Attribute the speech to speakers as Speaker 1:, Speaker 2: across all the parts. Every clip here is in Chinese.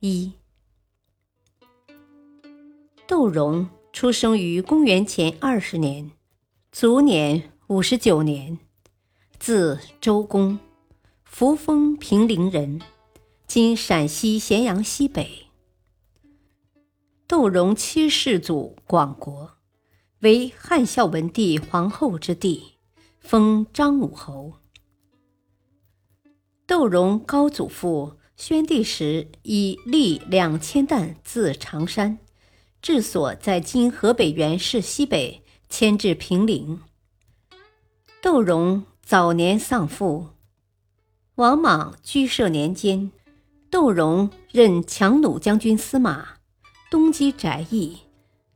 Speaker 1: 一，窦融出生于公元前二十年，卒年五十九年，字周公，扶风平陵人，今陕西咸阳西北。窦融七世祖广国，为汉孝文帝皇后之弟，封张武侯。窦融高祖父。宣帝时，以力两千担自常山，治所在今河北原市西北，迁至平陵。窦融早年丧父，王莽居舍年间，窦融任强弩将军司马，东击翟邑，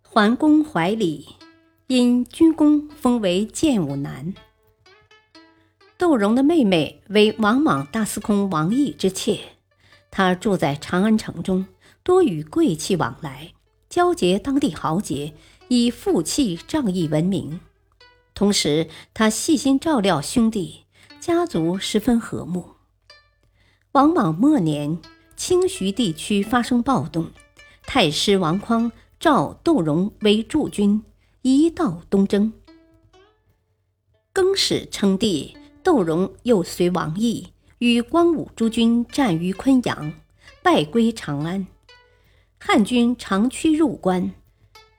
Speaker 1: 还攻怀里，因军功封为建武男。窦融的妹妹为王莽大司空王毅之妾。他住在长安城中，多与贵戚往来，交结当地豪杰，以富气仗义闻名。同时，他细心照料兄弟，家族十分和睦。王莽末年，清徐地区发生暴动，太师王匡召窦融为驻军，一道东征。更始称帝，窦融又随王毅。与光武诸军战于昆阳，败归长安。汉军长驱入关，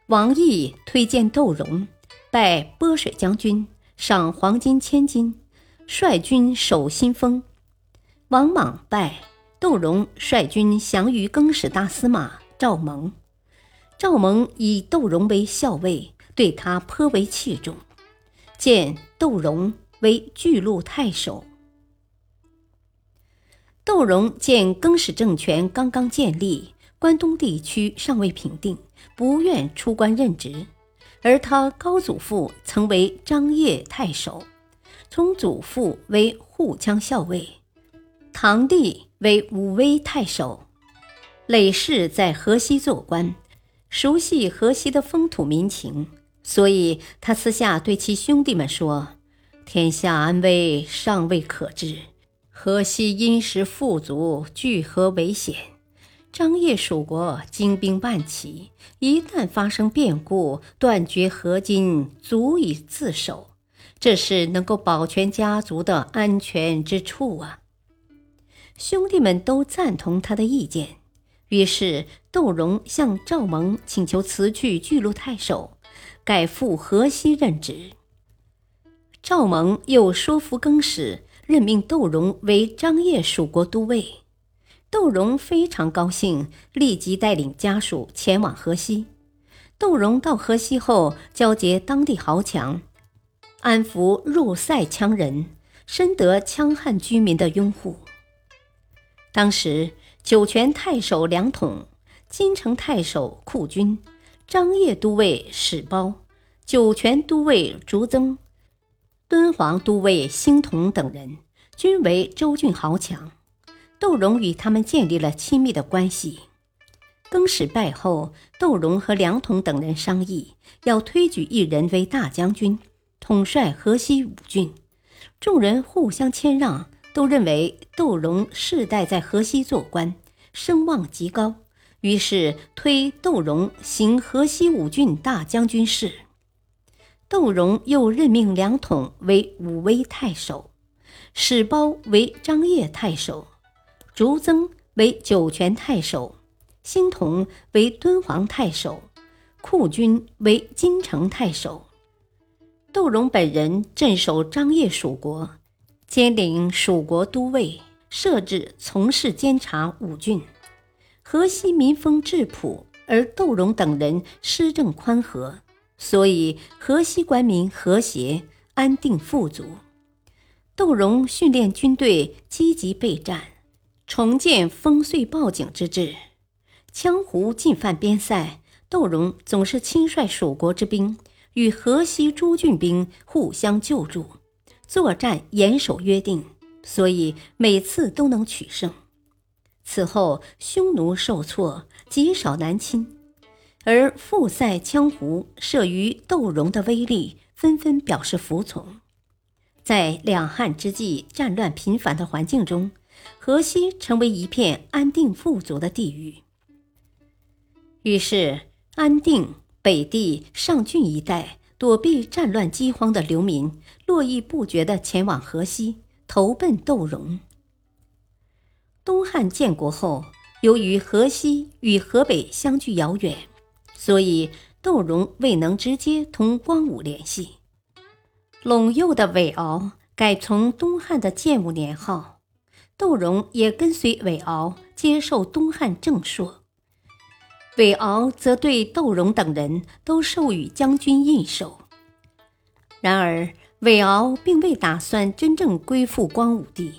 Speaker 1: 王毅推荐窦融，拜波水将军，赏黄金千金，率军守新丰。王莽败，窦融率军降于更始大司马赵蒙。赵蒙以窦融为校尉，对他颇为器重，建窦融为巨鹿太守。窦融见更始政权刚刚建立，关东地区尚未平定，不愿出关任职。而他高祖父曾为张掖太守，从祖父为护羌校尉，堂弟为武威太守，累世在河西做官，熟悉河西的风土民情，所以他私下对其兄弟们说：“天下安危尚未可知。”河西殷实富足，聚河为险。张掖蜀国精兵万骑，一旦发生变故，断绝河津，足以自守。这是能够保全家族的安全之处啊！兄弟们都赞同他的意见，于是窦融向赵蒙请求辞去巨鹿太守，改赴河西任职。赵蒙又说服更始。任命窦融为张掖蜀国都尉，窦融非常高兴，立即带领家属前往河西。窦融到河西后，交结当地豪强，安抚入塞羌人，深得羌汉居民的拥护。当时，酒泉太守梁统、金城太守库军、张掖都尉史包、酒泉都尉竺增。敦煌都尉兴同等人均为州郡豪强，窦融与他们建立了亲密的关系。更始败后，窦融和梁统等人商议，要推举一人为大将军，统帅河西五郡。众人互相谦让，都认为窦融世代在河西做官，声望极高，于是推窦融行河西五郡大将军事。窦融又任命梁统为武威太守，史褒为张掖太守，竺增为酒泉太守，辛同为敦煌太守，库军为金城太守。窦融本人镇守张掖蜀国，兼领蜀国都尉，设置从事监察五郡。河西民风质朴，而窦融等人施政宽和。所以，河西官民和谐、安定、富足。窦融训练军队，积极备战，重建烽燧报警之志。羌胡进犯边塞，窦融总是亲率蜀国之兵与河西诸郡兵互相救助，作战严守约定，所以每次都能取胜。此后，匈奴受挫，极少南侵，而复塞羌胡慑于窦融的威力，纷纷表示服从。在两汉之际战乱频繁的环境中，河西成为一片安定富足的地域。于是，安定、北地、上郡一带躲避战乱饥荒的流民，络绎不绝地前往河西，投奔窦融。东汉建国后，由于河西与河北相距遥远，所以窦融未能直接同光武联系。陇右的韦敖改从东汉的建武年号，窦融也跟随韦敖接受东汉正朔。韦敖则对窦融等人都授予将军印绶。然而，韦敖并未打算真正归附光武帝。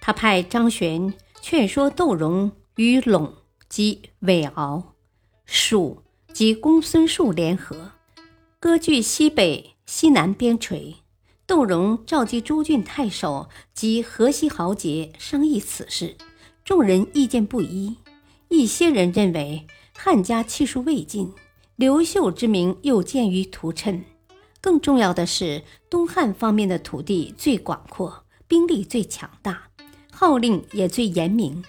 Speaker 1: 他派张玄劝说窦融与陇及韦敖、蜀及公孙述联合，割据西北、西南边陲。窦融召集诸郡太守及河西豪杰商议此事，众人意见不一。一些人认为汉家气数未尽，刘秀之名又见于屠谶。更重要的是，东汉方面的土地最广阔，兵力最强大。号令也最严明，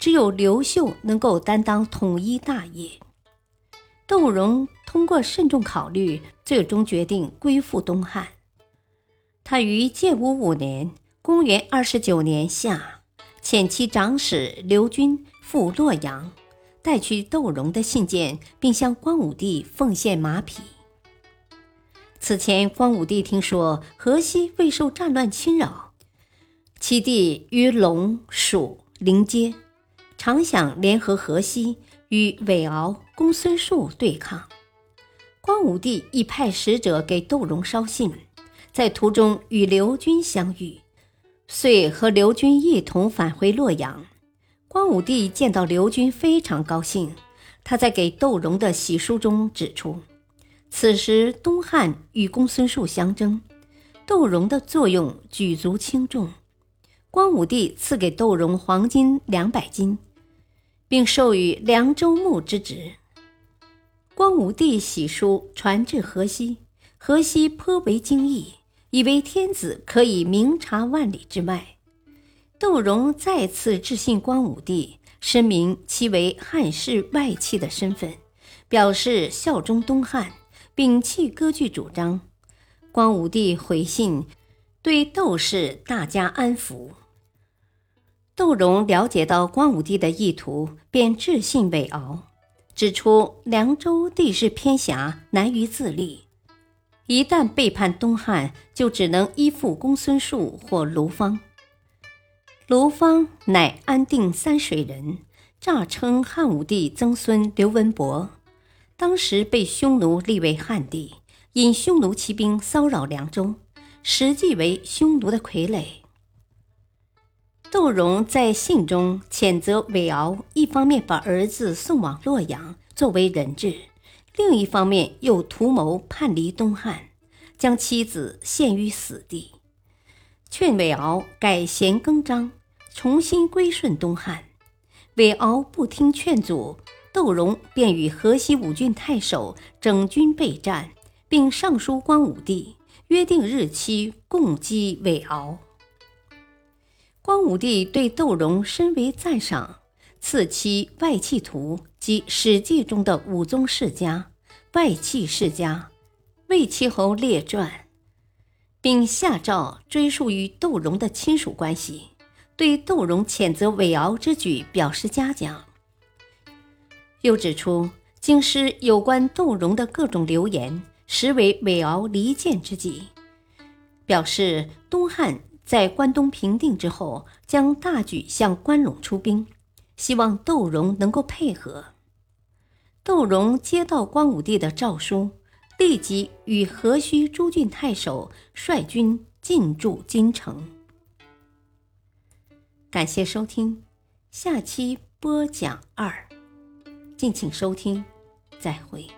Speaker 1: 只有刘秀能够担当统一大业。窦融通过慎重考虑，最终决定归附东汉。他于建武五年（公元二十九年夏），遣其长史刘军赴洛阳，带去窦融的信件，并向光武帝奉献马匹。此前，光武帝听说河西未受战乱侵扰。其地与陇、蜀邻接，常想联合河西与韦敖、公孙述对抗。光武帝亦派使者给窦融捎信，在途中与刘军相遇，遂和刘军一同返回洛阳。光武帝见到刘军非常高兴，他在给窦融的喜书中指出，此时东汉与公孙述相争，窦融的作用举足轻重。光武帝赐给窦融黄金两百斤，并授予凉州牧之职。光武帝喜书传至河西，河西颇为惊异，以为天子可以明察万里之外。窦融再次致信光武帝，申明其为汉室外戚的身份，表示效忠东汉，摒弃割据主张。光武帝回信，对窦氏大加安抚。窦融了解到光武帝的意图，便致信韦敖，指出凉州地势偏狭，难于自立。一旦背叛东汉，就只能依附公孙述或卢方。卢方乃安定三水人，诈称汉武帝曾孙刘文博，当时被匈奴立为汉帝，引匈奴骑兵骚扰凉州，实际为匈奴的傀儡。窦融在信中谴责韦敖，一方面把儿子送往洛阳作为人质，另一方面又图谋叛离东汉，将妻子陷于死地，劝韦敖改弦更张，重新归顺东汉。韦敖不听劝阻，窦融便与河西五郡太守整军备战，并上书光武帝，约定日期共击韦敖。光武帝对窦融深为赞赏，赐其《外戚图》及《史记》中的武宗世家、外戚世家、魏齐侯列传，并下诏追溯与窦融的亲属关系，对窦融谴责韦敖之举表示嘉奖。又指出京师有关窦融的各种流言，实为韦敖离间之计，表示东汉。在关东平定之后，将大举向关陇出兵，希望窦融能够配合。窦融接到光武帝的诏书，立即与河西诸郡太守率军进驻京城。感谢收听。下期播讲二，敬请收听，再会。